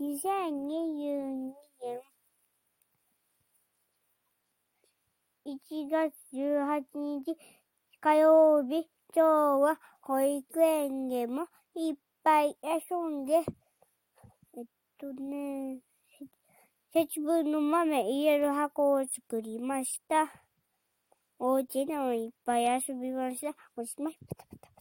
2022年1月18日火曜日、今日は保育園でもいっぱい遊んで、えっとね、節分の豆入れる箱を作りました。お家でもいっぱい遊びました。おしまい。パタパタ